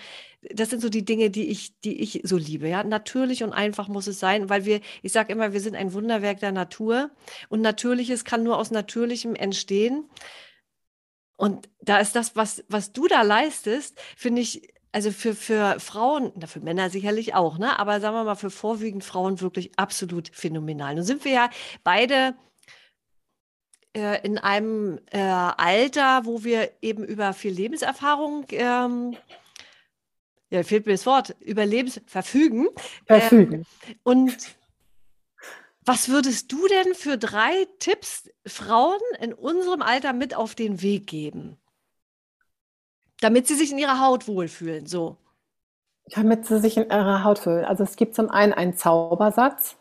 [SPEAKER 1] das sind so die Dinge, die ich, die ich so liebe. Ja, natürlich und einfach muss es sein, weil wir, ich sage immer, wir sind ein Wunderwerk der Natur und Natürliches kann nur aus Natürlichem entstehen. Und da ist das, was, was du da leistest, finde ich also für, für Frauen, na, für Männer sicherlich auch, ne? aber sagen wir mal für vorwiegend Frauen wirklich absolut phänomenal. Nun sind wir ja beide äh, in einem äh, Alter, wo wir eben über viel Lebenserfahrung, ähm, ja, fehlt mir das Wort, über Lebens verfügen.
[SPEAKER 3] Verfügen.
[SPEAKER 1] Ähm, und was würdest du denn für drei Tipps Frauen in unserem Alter mit auf den Weg geben? Damit sie sich in ihrer Haut wohlfühlen, so.
[SPEAKER 3] Damit sie sich in ihrer Haut fühlen. Also es gibt zum einen einen Zaubersatz,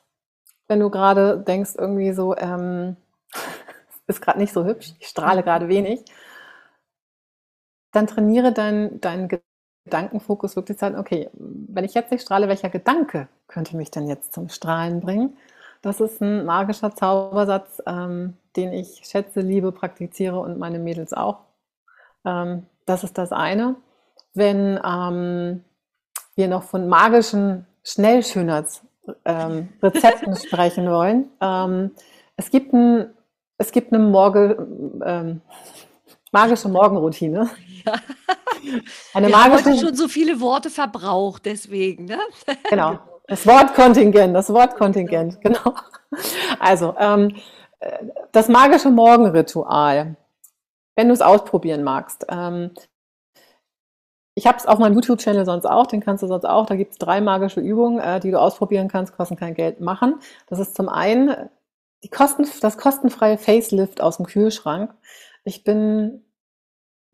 [SPEAKER 3] wenn du gerade denkst, irgendwie so, ähm, ist gerade nicht so hübsch, ich strahle gerade wenig, dann trainiere deinen dein Gedankenfokus wirklich zu sagen, okay, wenn ich jetzt nicht strahle, welcher Gedanke könnte mich denn jetzt zum Strahlen bringen? Das ist ein magischer Zaubersatz, ähm, den ich schätze, liebe, praktiziere und meine Mädels auch. Ähm, das ist das eine. Wenn ähm, wir noch von magischen Schnellschönheitsrezepten ähm, sprechen wollen, ähm, es gibt ein, es gibt eine Morgen, ähm, magische Morgenroutine. Ja.
[SPEAKER 1] Eine Wir magische, haben heute schon so viele Worte verbraucht, deswegen. Ne?
[SPEAKER 3] Genau. Das Wortkontingent, das Wortkontingent, genau. Also, ähm, äh, das magische Morgenritual wenn du es ausprobieren magst. Ähm, ich habe es auf meinem YouTube-Channel sonst auch, den kannst du sonst auch. Da gibt es drei magische Übungen, äh, die du ausprobieren kannst, kosten kein Geld machen. Das ist zum einen die Kosten, das kostenfreie Facelift aus dem Kühlschrank. Ich bin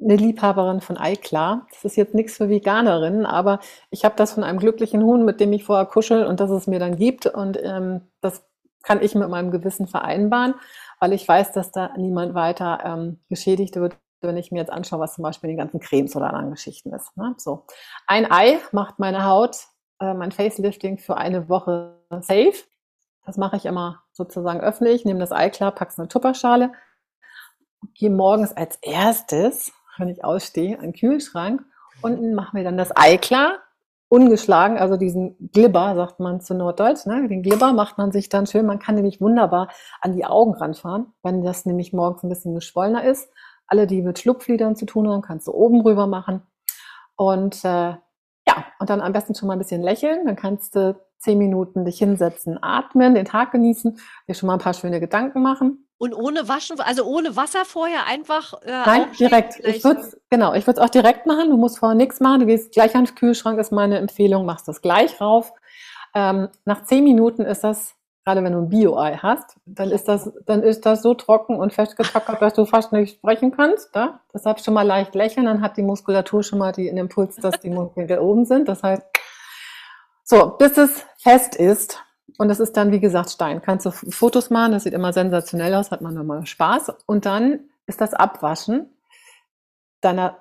[SPEAKER 3] eine Liebhaberin von Eiklar. Das ist jetzt nichts für Veganerinnen, aber ich habe das von einem glücklichen Huhn, mit dem ich vorher kuschel und das es mir dann gibt. Und ähm, das kann ich mit meinem Gewissen vereinbaren, weil ich weiß, dass da niemand weiter ähm, geschädigt wird, wenn ich mir jetzt anschaue, was zum Beispiel in den ganzen Cremes oder anderen Geschichten ist. Ne? So. Ein Ei macht meine Haut, äh, mein Facelifting für eine Woche safe. Das mache ich immer sozusagen öffentlich, nehme das Ei klar, packe es in eine Tupperschale, gehe morgens als erstes, wenn ich ausstehe, an den Kühlschrank und mache mir dann das Ei klar, ungeschlagen, also diesen Glibber, sagt man zu Norddeutsch, ne? den Glibber macht man sich dann schön, man kann nämlich wunderbar an die Augen ranfahren, wenn das nämlich morgens ein bisschen geschwollener ist alle, die mit Schlupfliedern zu tun haben, kannst du oben rüber machen. Und äh, ja, und dann am besten schon mal ein bisschen lächeln. Dann kannst du zehn Minuten dich hinsetzen, atmen, den Tag genießen, dir schon mal ein paar schöne Gedanken machen.
[SPEAKER 1] Und ohne Waschen, also ohne Wasser vorher einfach.
[SPEAKER 3] Äh, Nein, direkt. Ich würde genau, ich würde es auch direkt machen. Du musst vorher nichts machen. Du gehst gleich an den Kühlschrank, ist meine Empfehlung. Machst das gleich rauf. Ähm, nach zehn Minuten ist das gerade wenn du ein Bio-Ei hast, dann ist das, dann ist das so trocken und festgetackert, dass du fast nicht sprechen kannst. Da? Deshalb schon mal leicht lächeln, dann hat die Muskulatur schon mal den Impuls, dass die Mundwinkel oben sind. Das heißt, so, bis es fest ist, und das ist dann, wie gesagt, Stein. Kannst du Fotos machen, das sieht immer sensationell aus, hat man nochmal Spaß. Und dann ist das Abwaschen deiner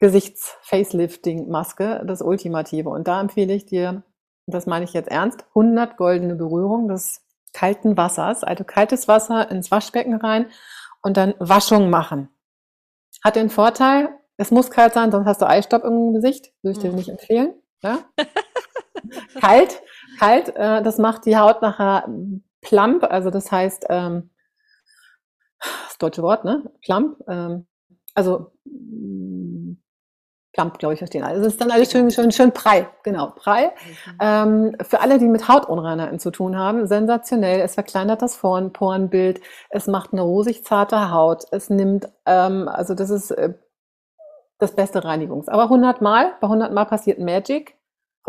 [SPEAKER 3] Gesichts-Facelifting-Maske das Ultimative. Und da empfehle ich dir das meine ich jetzt ernst, 100 goldene Berührungen des kalten Wassers, also kaltes Wasser ins Waschbecken rein und dann Waschung machen. Hat den Vorteil, es muss kalt sein, sonst hast du Eistopp im Gesicht, würde ich dir mhm. nicht empfehlen. Ja? kalt, kalt, äh, das macht die Haut nachher plump, also das heißt, ähm, das deutsche Wort, ne? Plump, ähm, also Plump, glaube ich, verstehen. Also es ist dann alles schön, schön, schön prall, genau, prall. Mhm. Ähm, für alle, die mit Hautunreinheiten zu tun haben, sensationell. Es verkleinert das Porenbild, es macht eine rosig zarte Haut, es nimmt, ähm, also das ist äh, das beste Reinigungs. Aber 100 Mal, bei 100 Mal passiert Magic.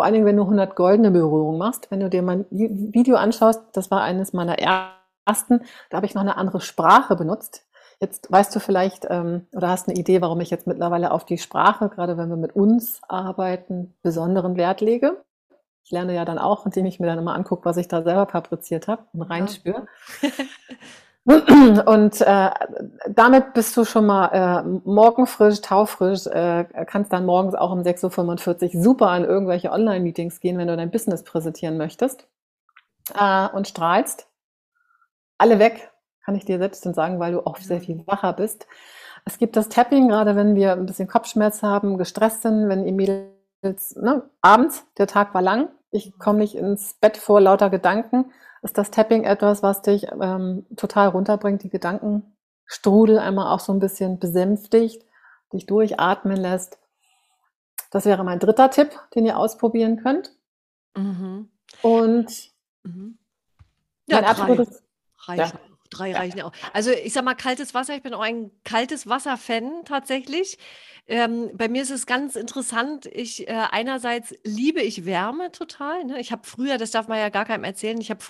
[SPEAKER 3] Vor allen Dingen, wenn du 100 goldene Berührungen machst. Wenn du dir mein Video anschaust, das war eines meiner ersten, da habe ich noch eine andere Sprache benutzt. Jetzt weißt du vielleicht ähm, oder hast eine Idee, warum ich jetzt mittlerweile auf die Sprache, gerade wenn wir mit uns arbeiten, besonderen Wert lege. Ich lerne ja dann auch, indem ich mir dann immer angucke, was ich da selber fabriziert habe und reinspüre. und äh, damit bist du schon mal äh, morgenfrisch, taufrisch, äh, kannst dann morgens auch um 6.45 Uhr super an irgendwelche Online-Meetings gehen, wenn du dein Business präsentieren möchtest äh, und strahlst. Alle weg, kann ich dir selbst dann sagen, weil du auch sehr viel wacher bist. Es gibt das Tapping, gerade wenn wir ein bisschen Kopfschmerz haben, gestresst sind, wenn ihr Mädels, ne, abends, der Tag war lang, ich komme nicht ins Bett vor lauter Gedanken, ist das Tapping etwas, was dich ähm, total runterbringt, die Gedankenstrudel einmal auch so ein bisschen besänftigt, dich durchatmen lässt. Das wäre mein dritter Tipp, den ihr ausprobieren könnt. Mhm. Und mhm.
[SPEAKER 1] Ja, mein absolutes, ja, drei reichen auch. Also ich sag mal, kaltes Wasser, ich bin auch ein kaltes Wasser-Fan tatsächlich. Ähm, bei mir ist es ganz interessant. Ich äh, einerseits liebe ich Wärme total. Ne? Ich habe früher, das darf man ja gar keinem erzählen, ich habe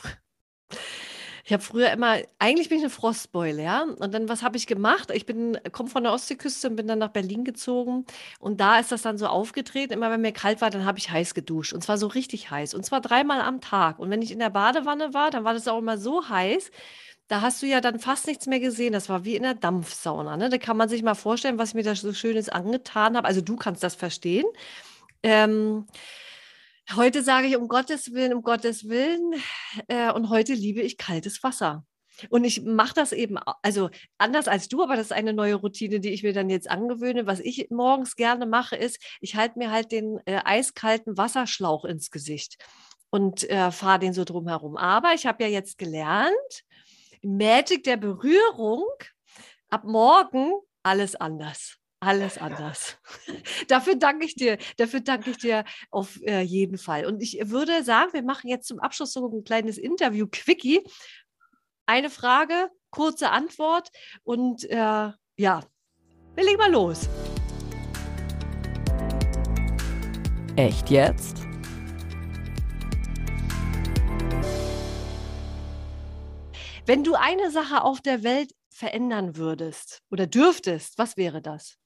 [SPEAKER 1] ich habe früher immer, eigentlich bin ich eine Frostbeule, ja. Und dann, was habe ich gemacht? Ich bin, komme von der Ostseeküste und bin dann nach Berlin gezogen. Und da ist das dann so aufgetreten. Immer wenn mir kalt war, dann habe ich heiß geduscht. Und zwar so richtig heiß. Und zwar dreimal am Tag. Und wenn ich in der Badewanne war, dann war das auch immer so heiß, da hast du ja dann fast nichts mehr gesehen. Das war wie in der Dampfsauna. Ne? Da kann man sich mal vorstellen, was ich mir da so Schönes angetan habe. Also du kannst das verstehen. Ähm, heute sage ich um Gottes Willen, um Gottes Willen. Äh, und heute liebe ich kaltes Wasser. Und ich mache das eben, also anders als du, aber das ist eine neue Routine, die ich mir dann jetzt angewöhne. Was ich morgens gerne mache, ist, ich halte mir halt den äh, eiskalten Wasserschlauch ins Gesicht und äh, fahre den so drumherum. Aber ich habe ja jetzt gelernt, Magic der Berührung, ab morgen alles anders. Alles anders. dafür danke ich dir. Dafür danke ich dir auf äh, jeden Fall. Und ich würde sagen, wir machen jetzt zum Abschluss so ein kleines Interview. Quickie. Eine Frage, kurze Antwort und äh, ja, wir legen mal los.
[SPEAKER 2] Echt jetzt?
[SPEAKER 1] Wenn du eine Sache auf der Welt verändern würdest oder dürftest, was wäre das?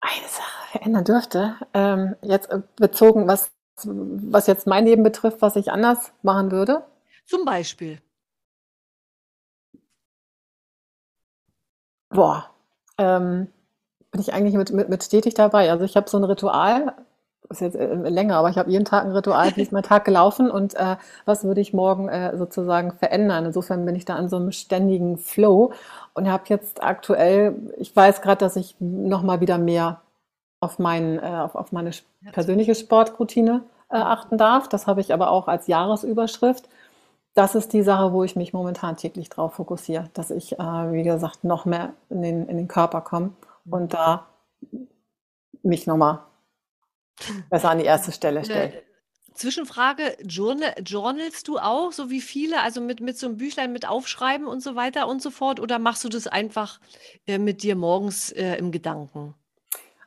[SPEAKER 3] Eine Sache verändern dürfte. Ähm, jetzt äh, bezogen, was, was jetzt mein Leben betrifft, was ich anders machen würde.
[SPEAKER 1] Zum Beispiel.
[SPEAKER 3] Boah, ähm, bin ich eigentlich mit, mit, mit stetig dabei. Also ich habe so ein Ritual, ist jetzt äh, länger, aber ich habe jeden Tag ein Ritual, wie ist mein Tag gelaufen und äh, was würde ich morgen äh, sozusagen verändern. Insofern bin ich da an so einem ständigen Flow und habe jetzt aktuell, ich weiß gerade, dass ich nochmal wieder mehr auf, mein, äh, auf, auf meine persönliche Sportroutine äh, achten darf. Das habe ich aber auch als Jahresüberschrift. Das ist die Sache, wo ich mich momentan täglich drauf fokussiere, dass ich, äh, wie gesagt, noch mehr in den, in den Körper komme und da mich nochmal besser an die erste Stelle stellen.
[SPEAKER 1] Zwischenfrage, Journal, journalst du auch, so wie viele, also mit, mit so einem Büchlein mit Aufschreiben und so weiter und so fort, oder machst du das einfach äh, mit dir morgens äh, im Gedanken?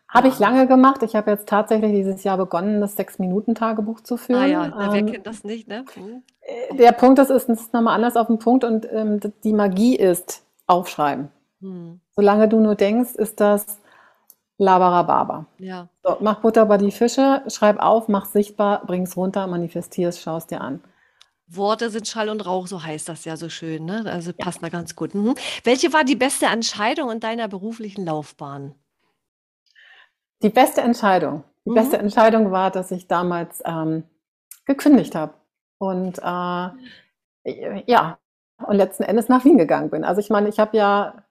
[SPEAKER 3] Habe ich lange gemacht. Ich habe jetzt tatsächlich dieses Jahr begonnen, das Sechs-Minuten-Tagebuch zu führen. Ah
[SPEAKER 1] ja, wer ähm, kennt das nicht, ne?
[SPEAKER 3] Hm. Äh, der Punkt ist, es ist nochmal anders auf den Punkt und ähm, die Magie ist aufschreiben. Hm. Solange du nur denkst, ist das Labarababa.
[SPEAKER 1] Ja.
[SPEAKER 3] So, mach Butter bei die Fische, schreib auf, mach sichtbar, bring's runter, manifestierst, schaust dir an.
[SPEAKER 1] Worte sind Schall und Rauch, so heißt das ja so schön, ne? Also ja. passt da ganz gut. Mhm. Welche war die beste Entscheidung in deiner beruflichen Laufbahn?
[SPEAKER 3] Die beste Entscheidung. Die mhm. beste Entscheidung war, dass ich damals ähm, gekündigt habe. Und äh, ja, und letzten Endes nach Wien gegangen bin. Also ich meine, ich habe ja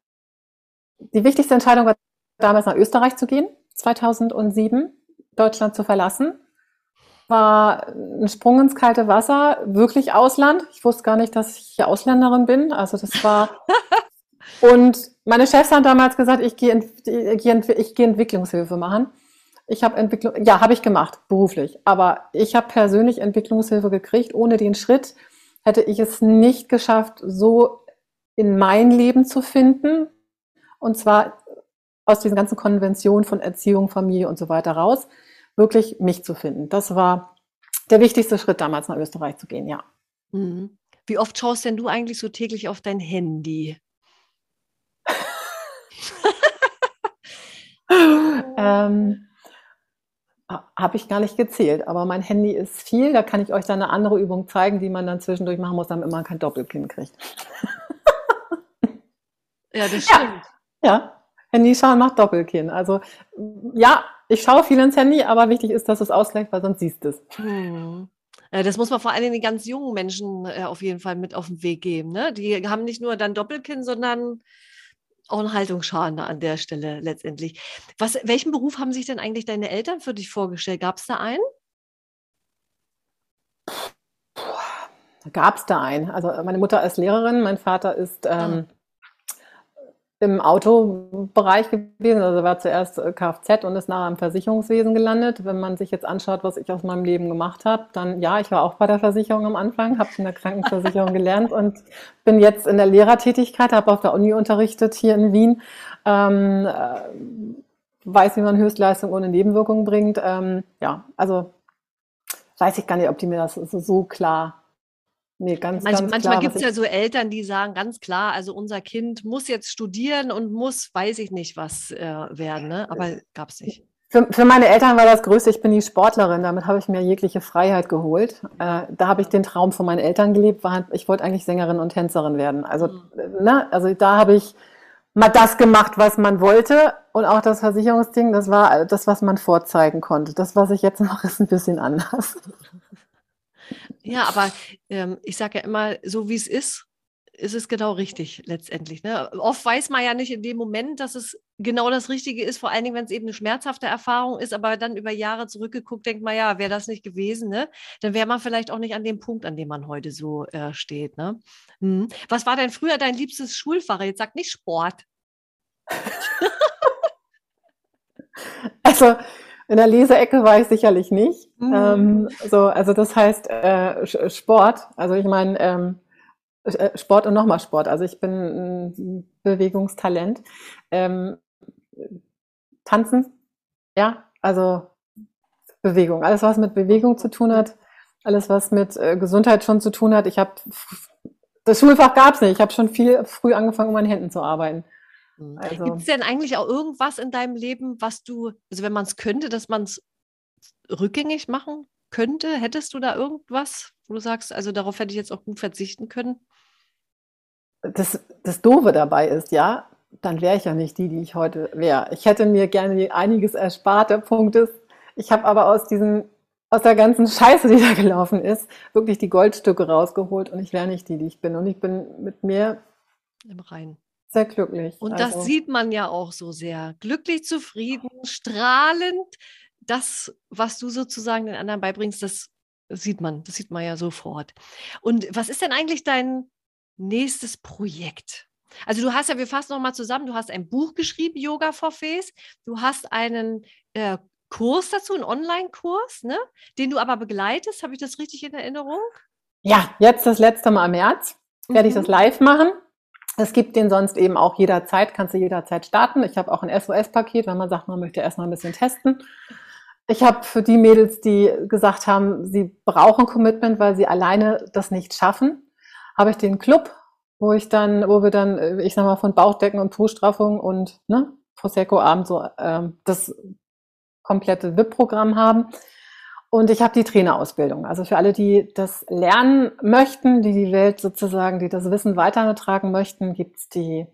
[SPEAKER 3] die wichtigste Entscheidung war damals nach Österreich zu gehen, 2007, Deutschland zu verlassen. War ein Sprung ins kalte Wasser, wirklich Ausland. Ich wusste gar nicht, dass ich hier Ausländerin bin. Also das war. und meine Chefs haben damals gesagt, ich gehe, ich gehe Entwicklungshilfe machen. Ich habe Entwicklung, ja, habe ich gemacht, beruflich. Aber ich habe persönlich Entwicklungshilfe gekriegt. Ohne den Schritt hätte ich es nicht geschafft, so in mein Leben zu finden. Und zwar aus diesen ganzen Konventionen von Erziehung, Familie und so weiter raus, wirklich mich zu finden. Das war der wichtigste Schritt damals nach Österreich zu gehen, ja.
[SPEAKER 1] Mhm. Wie oft schaust denn du eigentlich so täglich auf dein Handy?
[SPEAKER 3] ähm, habe ich gar nicht gezählt, aber mein Handy ist viel. Da kann ich euch dann eine andere Übung zeigen, die man dann zwischendurch machen muss, damit man kein Doppelkinn kriegt.
[SPEAKER 1] ja, das stimmt.
[SPEAKER 3] Ja, ja. Handy schauen macht Doppelkinn. Also ja, ich schaue viel ins Handy, aber wichtig ist, dass es ausgleichst, weil sonst siehst du es.
[SPEAKER 1] Hm. Das muss man vor allem den ganz jungen Menschen äh, auf jeden Fall mit auf den Weg geben. Ne? Die haben nicht nur dann Doppelkinn, sondern auch einen Haltungsschaden an der Stelle letztendlich. Was, welchen Beruf haben sich denn eigentlich deine Eltern für dich vorgestellt? Gab es da einen?
[SPEAKER 3] Gab es da einen? Also meine Mutter ist Lehrerin, mein Vater ist ähm, im Autobereich gewesen. Also war zuerst äh, Kfz und ist nachher im Versicherungswesen gelandet. Wenn man sich jetzt anschaut, was ich aus meinem Leben gemacht habe, dann ja, ich war auch bei der Versicherung am Anfang, habe in der Krankenversicherung gelernt und bin jetzt in der Lehrertätigkeit, habe auf der Uni unterrichtet hier in Wien. Ähm, äh, weiß, wie man Höchstleistung ohne Nebenwirkungen bringt. Ähm, ja, also weiß ich gar nicht, ob die mir das so, so klar
[SPEAKER 1] Nee, ganz, Manch, ganz manchmal gibt es ja so Eltern, die sagen ganz klar, also unser Kind muss jetzt studieren und muss, weiß ich nicht, was äh, werden, ne? aber gab es nicht.
[SPEAKER 3] Für, für, meine Eltern war das Größte, ich bin die Sportlerin, damit habe ich mir jegliche Freiheit geholt. Äh, da habe ich den Traum von meinen Eltern gelebt, war, ich wollte eigentlich Sängerin und Tänzerin werden. Also, mhm. ne, also da habe ich mal das gemacht, was man wollte und auch das Versicherungsding, das war das, was man vorzeigen konnte. Das, was ich jetzt mache, ist ein bisschen anders.
[SPEAKER 1] Ja, aber ähm, ich sage ja immer, so wie es ist, ist es genau richtig letztendlich. Ne? Oft weiß man ja nicht in dem Moment, dass es genau das Richtige ist, vor allen Dingen, wenn es eben eine schmerzhafte Erfahrung ist, aber dann über Jahre zurückgeguckt, denkt man, ja, wäre das nicht gewesen, ne? dann wäre man vielleicht auch nicht an dem Punkt, an dem man heute so äh, steht. Ne? Hm. Was war denn früher dein liebstes Schulfach? Jetzt sag nicht Sport.
[SPEAKER 3] also in der Leseecke war ich sicherlich nicht. Mhm. Ähm, so, also das heißt äh, Sport. Also ich meine, ähm, äh, Sport und nochmal Sport. Also ich bin ein Bewegungstalent. Ähm, tanzen, ja, also Bewegung. Alles, was mit Bewegung zu tun hat, alles, was mit äh, Gesundheit schon zu tun hat. Ich habe das Schulfach gab es nicht. Ich habe schon viel früh angefangen, um an Händen zu arbeiten.
[SPEAKER 1] Mhm. Also, Gibt es denn eigentlich auch irgendwas in deinem Leben, was du, also wenn man es könnte, dass man es rückgängig machen könnte? Hättest du da irgendwas, wo du sagst, also darauf hätte ich jetzt auch gut verzichten können?
[SPEAKER 3] Das, das Doofe dabei ist, ja, dann wäre ich ja nicht die, die ich heute wäre. Ich hätte mir gerne einiges erspart. Der Punkt ist, ich habe aber aus diesen, aus der ganzen Scheiße, die da gelaufen ist, wirklich die Goldstücke rausgeholt und ich wäre nicht die, die ich bin. Und ich bin mit mir
[SPEAKER 1] im Reinen.
[SPEAKER 3] Sehr glücklich.
[SPEAKER 1] Und also. das sieht man ja auch so sehr. Glücklich, zufrieden, strahlend. Das, was du sozusagen den anderen beibringst, das sieht man. Das sieht man ja sofort. Und was ist denn eigentlich dein nächstes Projekt? Also du hast ja, wir fassen nochmal zusammen, du hast ein Buch geschrieben, Yoga for Face. Du hast einen äh, Kurs dazu, einen Online-Kurs, ne? den du aber begleitest. Habe ich das richtig in Erinnerung?
[SPEAKER 3] Ja, jetzt das letzte Mal im März werde mhm. ich das live machen. Es gibt den sonst eben auch jederzeit, kannst du jederzeit starten. Ich habe auch ein SOS-Paket, wenn man sagt, man möchte erstmal ein bisschen testen. Ich habe für die Mädels, die gesagt haben, sie brauchen Commitment, weil sie alleine das nicht schaffen, habe ich den Club, wo ich dann, wo wir dann, ich sag mal, von Bauchdecken und Po-Straffung und ne, Prosecco-Abend so ähm, das komplette VIP-Programm haben. Und ich habe die Trainerausbildung. Also für alle, die das lernen möchten, die die Welt sozusagen, die das Wissen weitertragen möchten, gibt's die,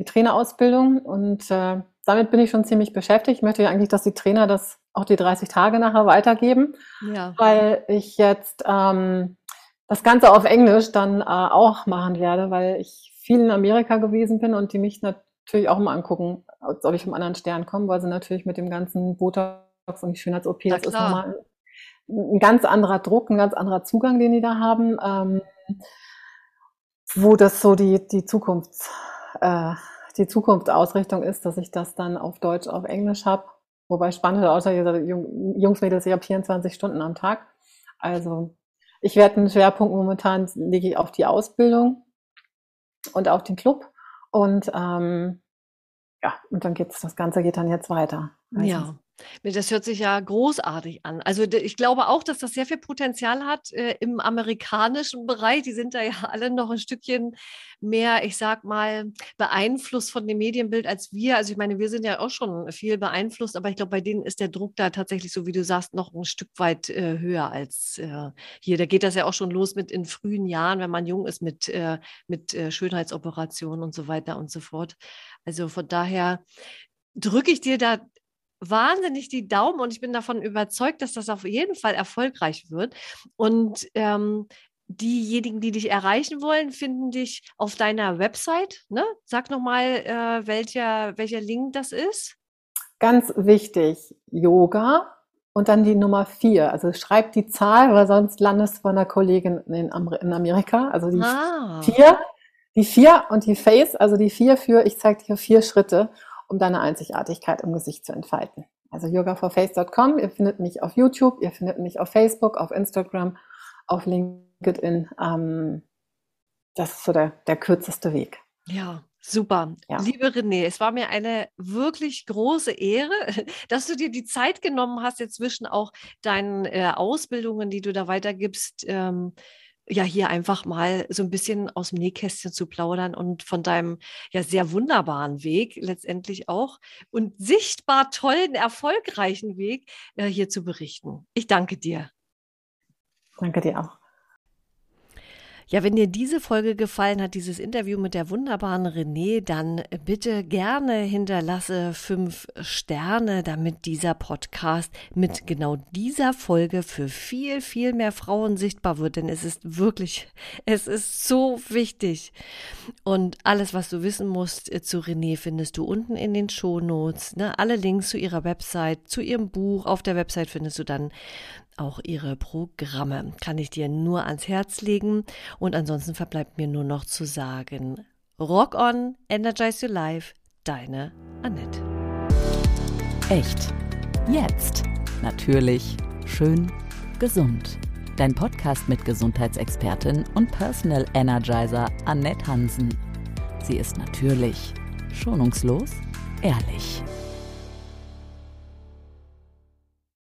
[SPEAKER 3] die Trainerausbildung. Und äh, damit bin ich schon ziemlich beschäftigt. Ich möchte ja eigentlich, dass die Trainer das auch die 30 Tage nachher weitergeben, ja. weil ich jetzt ähm, das Ganze auf Englisch dann äh, auch machen werde, weil ich viel in Amerika gewesen bin und die mich natürlich auch mal angucken, ob ich vom anderen Stern komme, weil sie natürlich mit dem ganzen Botox und die Schönheits-OP, das ist nochmal ein ganz anderer Druck, ein ganz anderer Zugang, den die da haben, ähm, wo das so die, die Zukunfts, äh, die Zukunftsausrichtung ist, dass ich das dann auf Deutsch, auf Englisch habe. Wobei spannend außer Jungs, Mädels, ich habe 24 Stunden am Tag. Also ich werde einen Schwerpunkt momentan lege ich auf die Ausbildung und auf den Club. Und ähm, ja, und dann geht's, das Ganze geht dann jetzt weiter.
[SPEAKER 1] Also, ja. Das hört sich ja großartig an. Also ich glaube auch, dass das sehr viel Potenzial hat äh, im amerikanischen Bereich. Die sind da ja alle noch ein Stückchen mehr, ich sag mal, beeinflusst von dem Medienbild als wir. Also ich meine, wir sind ja auch schon viel beeinflusst, aber ich glaube, bei denen ist der Druck da tatsächlich, so wie du sagst, noch ein Stück weit äh, höher als äh, hier. Da geht das ja auch schon los mit in frühen Jahren, wenn man jung ist, mit, äh, mit äh, Schönheitsoperationen und so weiter und so fort. Also von daher drücke ich dir da wahnsinnig die Daumen und ich bin davon überzeugt, dass das auf jeden Fall erfolgreich wird. Und ähm, diejenigen, die dich erreichen wollen, finden dich auf deiner Website. Ne? Sag nochmal, äh, welcher, welcher Link das ist.
[SPEAKER 3] Ganz wichtig, Yoga und dann die Nummer vier. Also schreib die Zahl, weil sonst landest du von einer Kollegin in, in Amerika. Also die ah. vier, die vier und die Face, also die vier für, ich zeige dir vier Schritte um deine Einzigartigkeit im Gesicht zu entfalten. Also yogaforface.com, ihr findet mich auf YouTube, ihr findet mich auf Facebook, auf Instagram, auf LinkedIn. Ähm, das ist so der, der kürzeste Weg.
[SPEAKER 1] Ja, Super. Ja. Liebe René, es war mir eine wirklich große Ehre, dass du dir die Zeit genommen hast, jetzt zwischen auch deinen äh, Ausbildungen, die du da weitergibst, ähm, ja hier einfach mal so ein bisschen aus dem Nähkästchen zu plaudern und von deinem ja sehr wunderbaren Weg letztendlich auch und sichtbar tollen, erfolgreichen Weg äh, hier zu berichten. Ich danke dir.
[SPEAKER 3] Danke dir auch.
[SPEAKER 1] Ja, wenn dir diese Folge gefallen hat, dieses Interview mit der wunderbaren René, dann bitte gerne hinterlasse fünf Sterne, damit dieser Podcast mit genau dieser Folge für viel, viel mehr Frauen sichtbar wird. Denn es ist wirklich, es ist so wichtig. Und alles, was du wissen musst äh, zu René, findest du unten in den Shownotes. Ne? Alle Links zu ihrer Website, zu ihrem Buch. Auf der Website findest du dann auch ihre Programme. Kann ich dir nur ans Herz legen. Und ansonsten verbleibt mir nur noch zu sagen, Rock on, Energize Your Life, deine Annette.
[SPEAKER 2] Echt. Jetzt. Natürlich. Schön. Gesund. dein Podcast mit Gesundheitsexpertin und Personal Energizer Annette Hansen. Sie ist natürlich, schonungslos, ehrlich.